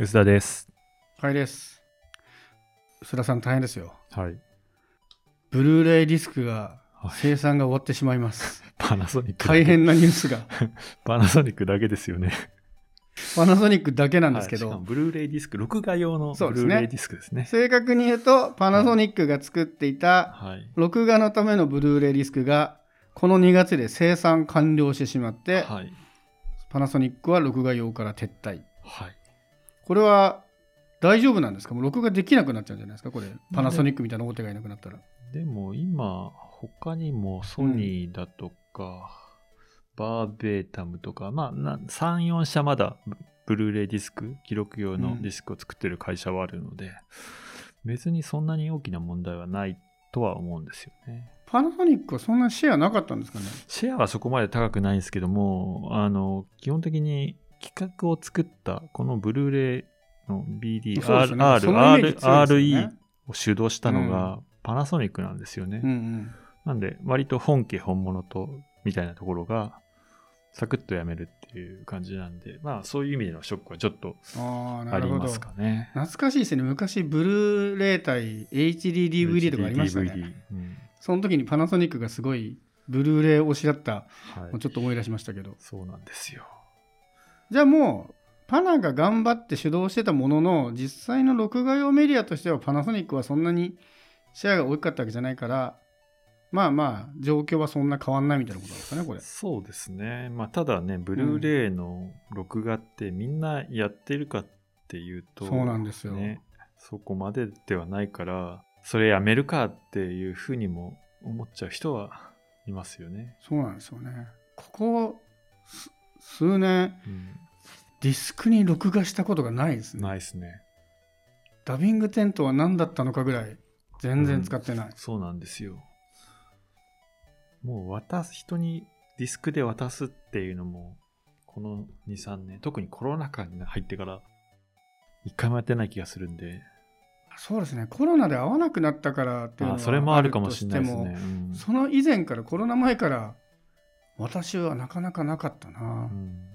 薄田です。はいです。須田さん大変ですよ。はい。ブルーレイディスクがはい生産が終わってしまいます。パナソニック。大変なニュースが。パナソニックだけですよね。パナソニックだけなんですけど、はいブルーレイディスク、録画用のブルーレイディスクですね。正確に言うと、パナソニックが作っていたはい。録画のためのブルーレイディスクが、この2月で生産完了してしまって、はい。パナソニックは録画用から撤退。はい。これは大丈夫なんですか？もう録画できなくなっちゃうんじゃないですか？これ。パナソニックみたいな大手がいなくなったら。でも今、他にもソニーだとか、バーベータムとか、まあ、な3、4社まだブブルーレイディスク、記録用のディスクを作ってる会社はあるので、別にそんなに大きな問題はないとは思うんですよね。パナソニックはそんなシェアなかったんですかね？シェアはそこまで高くないんですけども、あの、基本的に企画を作った、このブルーレイのよね R、そのイメージ強いですよ RE ねを主導したのがパナソニックなんですよね。うんうん。なんで、割と本家本物と、みたいなところが、サクッとやめるっていう感じなんで、まあそういう意味でのショックはちょっとありますかね。懐かしいですね。昔、ブルーレイ対 HDDVD とかありましたね。DVD うんその時にパナソニックがすごいブルーレイ推しだったはいちょっと思い出しましたけど。そうなんですよ。じゃあもう、パナが頑張って主導してたものの、実際の録画用メディアとしてはパナソニックはそんなにシェアが大きかったわけじゃないから、まあまあ、状況はそんな変わんないみたいなことなんですかね、これ。そうですね。まあ、ただね、ブルーレイの録画ってみんなやってるかっていうと、そうなんですよね、そこまでではないから、それやめるかっていうふうにも思っちゃう人はいますよね。そうなんですよね。ここ、す数年、うん、ディスクに録画したことがないですね。ないですね。ダビングテントは何だったのかぐらい、全然使ってない。そうなんですよ。もう渡す、人にディスクで渡すっていうのも、この2、3年、特にコロナ禍に入ってから、一回もやってない気がするんで、そうですね、コロナで会わなくなったからっていうのはあそれもあるかもしれないですね。うんその以前から、コロナ前から、私はなかなかなかったな。うん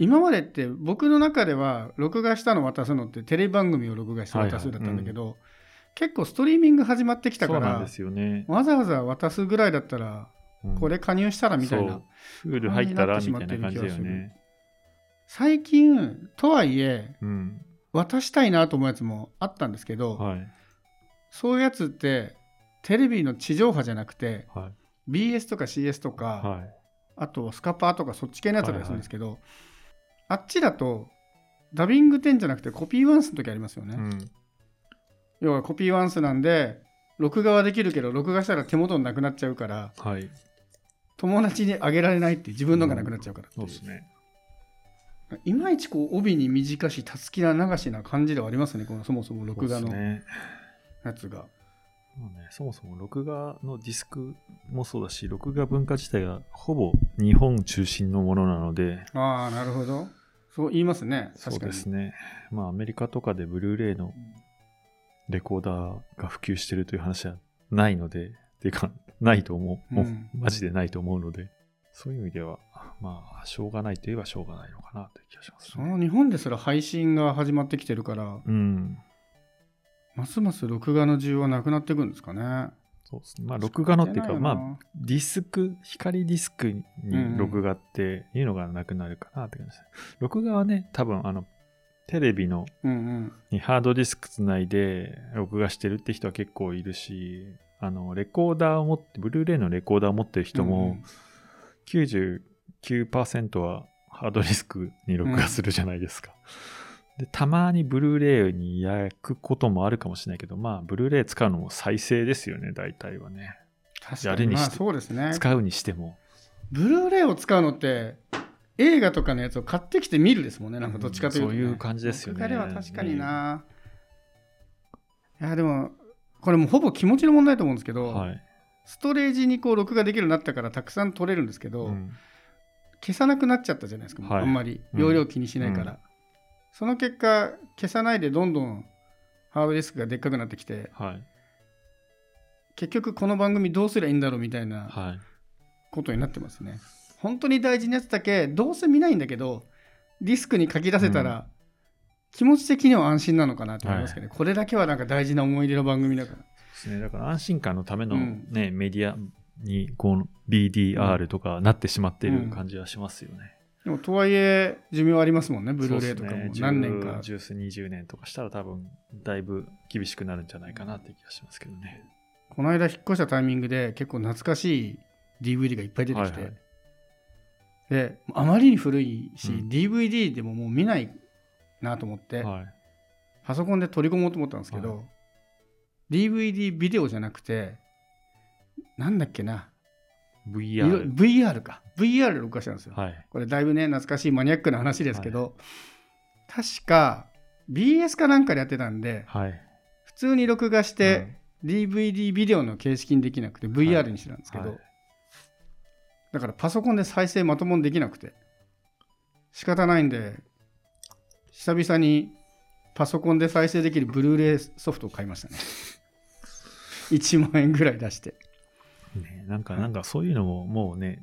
今までって僕の中では録画したの渡すのってテレビ番組を録画して渡すだったんだけど、結構ストリーミング始まってきたから。わざわざ渡すぐらいだったらうんこれ加入したらみたいな、そうフール入ったらみたいな感じだよね。最近とはいえうん。渡したいなと思うやつもあったんですけど、はい。そういうやつってテレビの地上波じゃなくてはい。BS とか CS とか、はい。あとスカパーとかそっち系のやつだったりするんですけど、あっちだとダビング10じゃなくてコピーワンスの時ありますよね。うん。要はコピーワンスなんで録画はできるけど録画したら手元になくなっちゃうからはい。友達にあげられないっていう自分のがなくなっちゃうからっていうそうですね。いまいちこう帯に短したすきな流しな感じではありますねこのそもそも録画の。やつが。もうね、そもそも録画のディスクもそうだし、録画文化自体がほぼ日本中心のものなので、ああなるほど。そう言いますね。そう確かに。ですね。まあ、アメリカとかでブルーレイのレコーダーが普及してるという話はないので、ていうか、ないと思う。もううん。マジでないと思うので、そういう意味では、まあ、しょうがないといえばしょうがないのかなという気がします、その日本ですら配信が始まってきてるから。うん。ますます録画の需要はなくなっていくんですかね。そうですね。まあ、録画のっていうか、まあ、あディスク、光ディスクうんに録画っていうのがなくなるかなって感じです。録画はね、多分、あの、テレビのうんうんにハードディスクつないで録画してるって人は結構いるし、あの、レコーダーを持って、ブルーレイのレコーダーを持ってる人うんうもん99%はハードディスクに録画するじゃないですか。で、たまにブルーレイに焼くこともあるかもしれないけど、まあ、ブルーレイ使うのも再生ですよね、大体はね。確かに。にしてそうですね。使うにしても。ブルーレイを使うのって映画とかのやつを買ってきて見るですもんねなんかどっちかというと、ね。うんそういう感じですよね。録画では確かにな、いやでもこれもうほぼ気持ちの問題だと思うんですけど、はい。ストレージにこう録画できるようになったからたくさん取れるんですけど、うん。消さなくなっちゃったじゃないですか、はい。あんまり。うん。容量気にしないから、うんその結果消さないでどんどんハードディスクがでっかくなってきてはい。結局この番組どうすりゃいいんだろうみたいなはい。ことになってますね。本当に大事なやつだけどうせ見ないんだけどディスクに書き出せたら気持ち的には安心なのかなと思いますけどね、これだけはなんか大事な思い出の番組だから。ですね。だから安心感のためのうんね、メディアにこう BDR とかなってしまっている感じはしますよね。でもとはいえ寿命ありますもんね、ブルーレイとかも。何年か。10、10 20年とかしたら多分だいぶ厳しくなるんじゃないかなって気がしますけどね。この間引っ越したタイミングで結構懐かしい DVD がいっぱい出てきて、はいはい。であまりに古いし、うん。DVD でももう見ないなと思って、はい。パソコンで取り込もうと思ったんですけど、は DVD ビデオじゃなくてなんだっけな VR。VR か。VR で録画したんですよ、はい。これだいぶね懐かしいマニアックな話ですけど、確か BS かなんかでやってたんではい。普通に録画して、DVD ビデオの形式にできなくて VR にしてたんですけど、はい。だからパソコンで再生まともにできなくて。仕方ないんで久々にパソコンで再生できるブルーレイソフトを買いましたね。1万円ぐらい出してね、なんか、なんかそういうのももうね、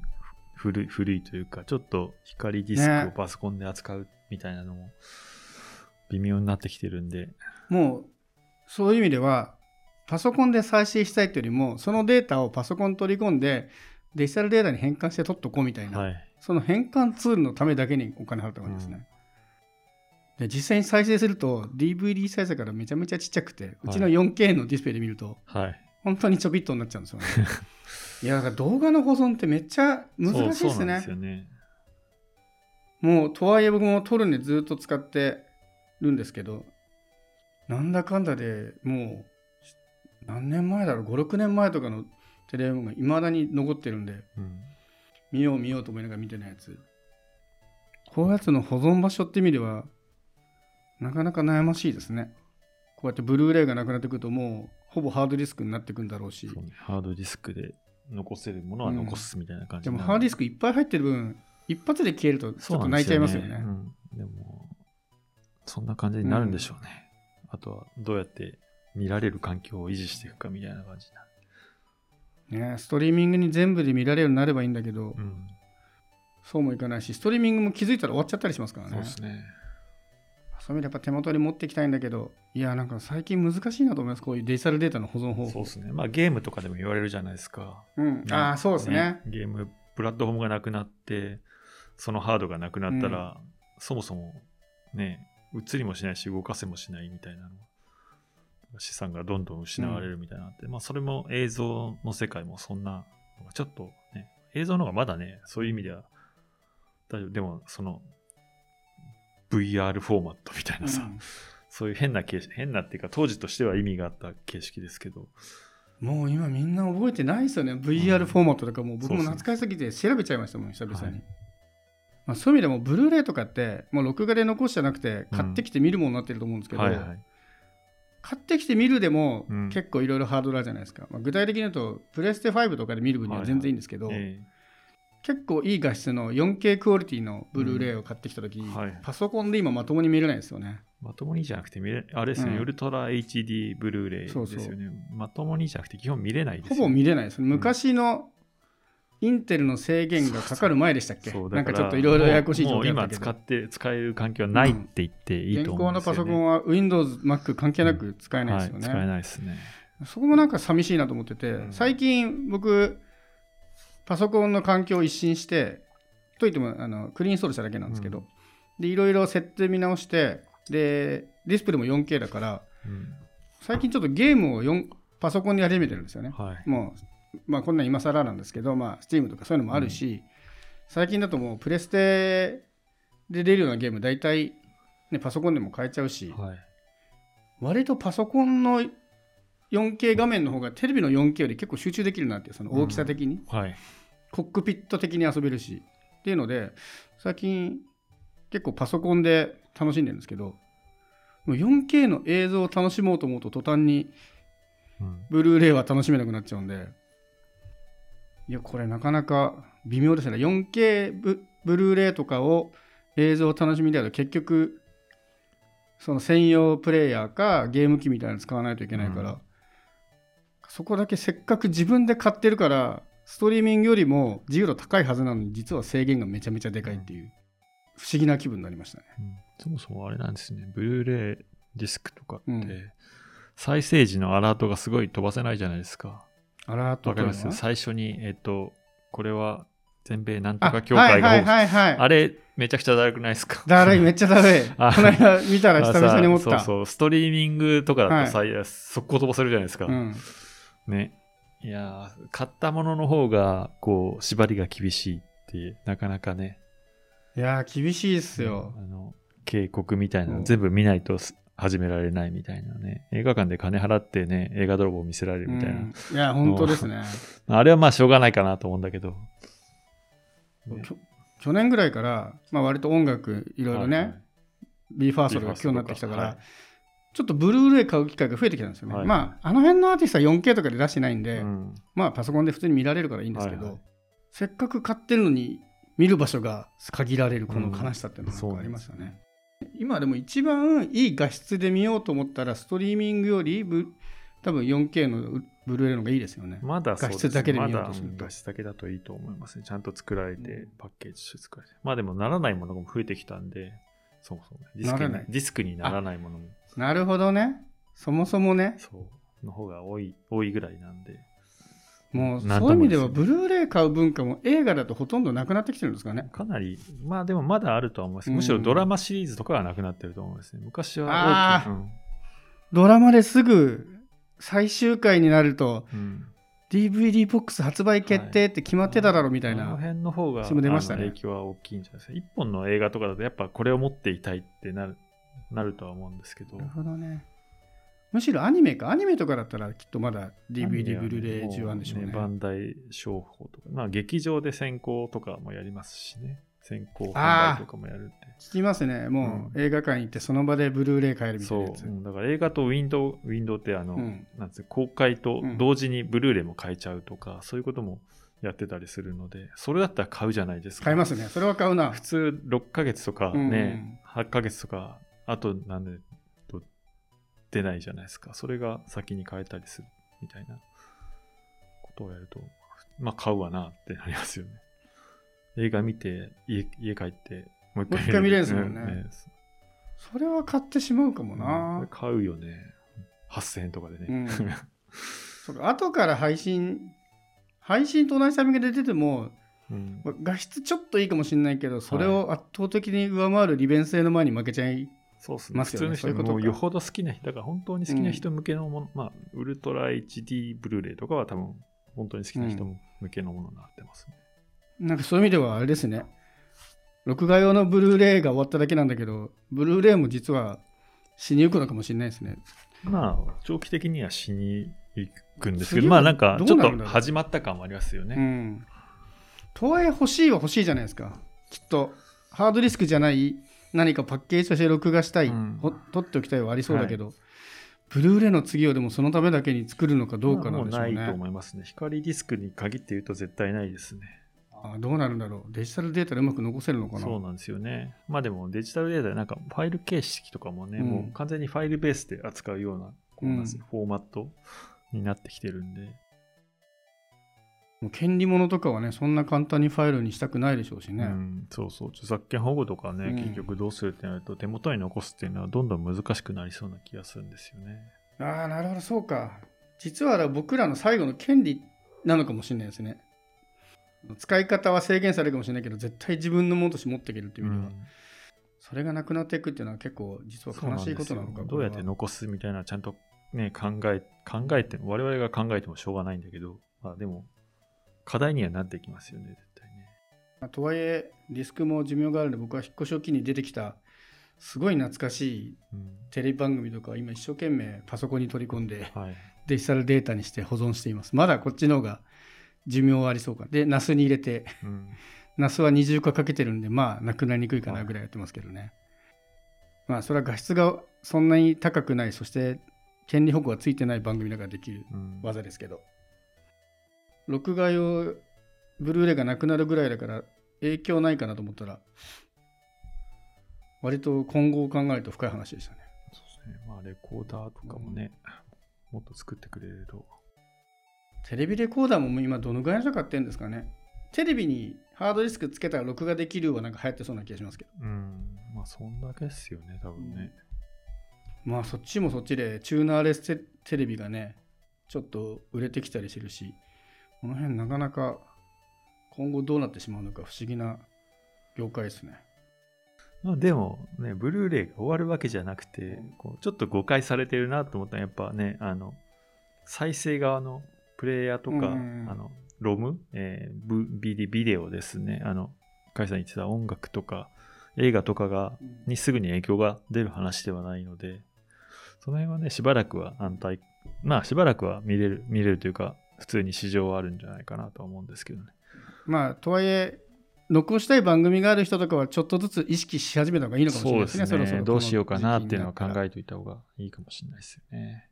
ふ古い、古いというか、ちょっと光ディスクをねパソコンで扱うみたいなのも微妙になってきてるんで、もうそういう意味ではパソコンで再生したいというよりもそのデータをパソコンに取り込んでデジタルデータに変換して取っとこうみたいな、はい。その変換ツールのためだけにお金払った感じですね。で実際に再生すると DVD サイズからめちゃめちゃちっちゃくて、うちの 4K のディスプレイで見るとはい。本当にちょびっとになっちゃうんですよね。いやだから動画の保存ってめっちゃ難しいですそうそうね。もうとはいえ僕も撮るんでずっと使ってるんですけどなんだかんだでもう何年前だろう56年前とかのテレビがいまだに残ってるんでうん。見よう見ようと思いながら見てないやつこういうやつの保存場所って意味ではなかなか悩ましいですねこうやってブルーレイがなくなってくるともうほぼハードディスクになってくんだろうし。そうね。ハードディスクで残せるものは残すみたいな感じでもになる。ハードディスクいっぱい入ってる分一発で消えるとちょっと泣いちゃいますよね。うん、でも、そんな感じになるんでしょうね。あとは、どうやって見られる環境を維持していくかみたいな感じになる。ねストリーミングに全部で見られるようになればいいんだけど、うん。そうもいかないしストリーミングも気づいたら終わっちゃったりしますからね。そうですね。そういう意味でやっぱ手元に持っていきたいんだけどいやなんか最近難しいなと思いますこういうデジタルデータの保存方法そうですね。まあ、ゲームとかでも言われるじゃないですか。うん、ああそうですねゲーム、プラットフォームがなくなって、そのハードがなくなったら、そもそもね、映りもしないし、動かせもしないみたいなの。資産がどんどん失われるみたいなって、まあ、それも映像の世界もそんな、ちょっとね、映像の方がまだね、そういう意味では、大丈夫。でも、その、VR フォーマットみたいなさ、うん。そういう変な形式、変なっていうか、当時としては意味があった形式ですけど、もう今みんな覚えてないですよね。VR フォーマットとかもう僕も懐かしすぎて調べちゃいましたもん久々に、はい。まあ、そういう意味でもブルーレイとかってもう録画で残しじゃなくて買ってきて見るものになってると思うんですけど、はいはい。買ってきて見るでもうん。結構いろいろハードルあるじゃないですか、まあ、具体的に言うとプレステ5とかで見る分には全然いいんですけど、え結構いい画質の 4K クオリティのブルーレイを買ってきた時、はい。パソコンで今まともに見れないですよね。まともにじゃなくて見れ、あれですよね、うん。ウルトラ HD ブルーレイですよね。そうそうまともにじゃなくて基本見れないですね。ぼ見れないです。昔のインテルの制限がかかる前でしたっけ？なんかちょっといろいろややこしい状もう今使って、使える環境はないって言っていい現と思うん行のパですよ、ね。ソコンは Windows、Mac 関係なく使えないですよね。はい、使えないですね。そこもなんか寂しいなと思ってて、うん。最近僕、パソコンの環境を一新して、といってもあのクリーンインストールしただけなんですけど、うんでいろいろ設定見直して、で、ディスプレイも 4K だから、うん最近ちょっとゲームを4パソコンに始めてるんですよね。はい。もう、まあ、こんなん今更なんですけど、まあ、Steam とかそういうのもあるし、最近だともうプレステで出るようなゲーム、大体、ね、パソコンでも買えちゃうし、はい。割とパソコンの 4K 画面の方がテレビの 4K より結構集中できるなってその大きさ的に、はい。コックピット的に遊べるしっていうので最近結構パソコンで楽しんでるんですけどもう 4K の映像を楽しもうと思うと途端にうん。ブルーレイは楽しめなくなっちゃうんでいやこれなかなか微妙ですね。4K ブブルーレイとかを映像を楽しみたいと結局その専用プレイヤーかゲーム機みたいなの使わないといけないから、うんそこだけせっかく自分で買ってるからストリーミングよりも自由度高いはずなのに実は制限がめちゃめちゃでかいっていう不思議な気分になりましたね。うんそもそもあれなんですね、ブルーレイディスクとかって、うん再生時のアラートがすごい飛ばせないじゃないですか。アラートわかります？最初に、えっ、と、これは全米なんとあか協会がはいはいはいはい。あれ、めちゃくちゃだるくないですか？だるい、めっちゃだるい。あこの間見たら久々に思った。そうそう、ストリーミングとかだとさ、いや速攻飛ばせるじゃないですか。うん。ね。いやー買ったものの方が、こう、縛りが厳しいって、なかなかね、いやー、厳しいっすよ。あの、警告みたいなうんの全部見ないとす始められないみたいなね。映画館で金払ってね、映画泥棒見せられるみたいな。うんいや、本当ですね。あれはまあしょうがないかなと思うんだけど。ね去年ぐらいから、まあ、割と音楽いろいろね、はいはい b ファーストとか聞くようになってきたから、はいちょっとブルーレイ買う機会が増えてきたんですよね。はいまあ、あの辺のアーティストは 4K とかで出してないんで、うんまあ、パソコンで普通に見られるからいいんですけど、はいはいせっかく買ってるのに見る場所が限られるこの悲しさっていうのがありましたね。今でも一番いい画質で見ようと思ったら、ストリーミングよりブ多分 4K のブルーレイの方がいいですよね。まだ画質だけで見ようとするとまだ画質だけだといいと思いますね。ちゃんと作られて、パッケージして作られて。まあでもならないものも増えてきたんで、そうそうね。ディスクにならないディスクにならないものも、なるほどね。そもそもね、そう、の方が多い、多いぐらいなんで。もうそういう意味ではブルーレイ買う文化も映画だとほとんどなくなってきてるんですかね。かなり、まあでもまだあるとは思います。うんむしろドラマシリーズとかはなくなってると思いますね。昔は大きい。うんドラマですぐ最終回になるとうん DVD ボックス発売決定って決まってただろみたいあのな。辺の方が、出ましたね影響は大きいんじゃないですか。一本の映画とかだとやっぱこれを持っていたいってなるなるとは思うんですけどなる。ほどね。むしろアニメか。アニメとかだったらきっとまだ DVD、ブルーレイ中あるんでしょうね。バンダイ商法とか、まあ劇場で先行とかもやりますしね。先行販売とかもやるんで。聞きますね。もう映画館行ってその場でブルーレイ買えるみたいそう、なやつ。うんだから映画とウィンドウ、ウィンドウってあの、うんなんつう公開とうん同時にブルーレイも買えちゃうとか、そういうこともやってたりするので、それだったら買うじゃないですか。買いますね。それは買うな普。通6ヶ月とかうんね、8ヶ月とか、あとなんでと出ないじゃないですか。それが先に変えたりするみたいなことをやると、まあ買うわなってなりますよね。映画見て、家家帰って、もう一回見れるんですもんねうそれは買ってしまうかもうん。買うよね。8000円とかでね。うん そうか後から配信、配信と同じタイミングで出ても、うんまあ画質ちょっといいかもしれないけど、それを圧倒的に上回る利便性の前に負けちゃい、そうっすね。普通の人もうよほど好きな人、だから本当に好きな人向けのもの、まあ、ウルトラ HD ブルーレイとかは多分、本当に好きな人向けのものになってますね。なんかそういう意味ではあれですね、録画用のブルーレイが終わっただけなんだけど、ブルーレイも実は死にゆくのかもしれないですね。まあ、長期的には死に行くんですけど、まあなんか、ちょっと始まった感もありますようね。ん。とはいえ欲しいは欲しいじゃないですか。きっと、ハードディスクじゃない何かパッケージとして録画したい、うんほ取っておきたいはありそうだけど、ブルーレイの次をでもそのためだけに作るのかどうかなんでしょうまあもうないとね。思いますね。光ディスクに限って言うと絶対ないですね。あどうなるんだろう。デジタルデータでうまく残せるのかな。そうなんですよね。まあでもデジタルデータでなんかファイル形式とかもね、うんもう完全にファイルベースで扱うような、こうなんですねフォーマットになってきてるんで。もう権利物とかはね、そんな簡単にファイルにしたくないでしょうしね。うん、そうそう。著作権保護とかね、うん結局どうするってなると手元に残すっていうのはどんどん難しくなりそうな気がするんですよね。ああ、なるほど、そうか。実は僕らの最後の権利なのかもしれないですね。使い方は制限されるかもしれないけど、絶対自分のものとして持っていけるっていう意味では、それがなくなっていくっていうのは結構実は悲しいことなのかなどうやってこ残すみたいなちゃんとね考え考えて我々が考えてもしょうがないんだけど、まあ、でも課題にはなってきますよね絶対ね。まあとはいえ、ディスクも寿命があるんで、僕は引っ越しを機に出てきた、すごい懐かしいうんテレビ番組とか、今一生懸命パソコンに取り込んで、はい。デジタルデータにして保存しています。まだこっちの方が寿命はありそうか。で、ナスに入れて、うんナスは二重化かけてるんで、まあ、なくなりにくいかなぐらいやってますけどね。まあ、それは画質がそんなに高くない、そして、権利保護がついてない番組だからできるうん技ですけど。録画用、ブルーレイがなくなるぐらいだから、影響ないかなと思ったら、割と今後を考えると深い話でしたね。そうですね。まあレコーダーとかもね、もっと作ってくれると。テレビレコーダーも今どのぐらいの人買ってるんですかね？テレビにハードディスクつけたら録画できるはなんか流行ってそうな気がしますけど。うん。まあ、そんだけっすよね、多分ね。まあそっちもそっちでチューナーレステテレビがね、ちょっと売れてきたりしてるし、この辺なかなか今後どうなってしまうのか不思議な業界ですね。まあ、でもね、ブルーレイが終わるわけじゃなくて、こうちょっと誤解されてるなと思ったのは、やっぱね、あの、再生側のプレイヤーとか、うんあの、ロム、えー、ビデビデオですね、あの、カイさん言ってた音楽とか、映画とかが、にすぐに影響が出る話ではないので、その辺はね、しばらくは安泰、まあしばらくは見れる、見れるというか、普通に市場はあるんじゃないかなとは思うんですけどね。まあとはいえ、残したい番組がある人とかはちょっとずつ意識し始めた方がいいのかもしれないですね、そうですね。そろそろどうしようかなっていうのは考えておいた方がいいかもしれないですよね。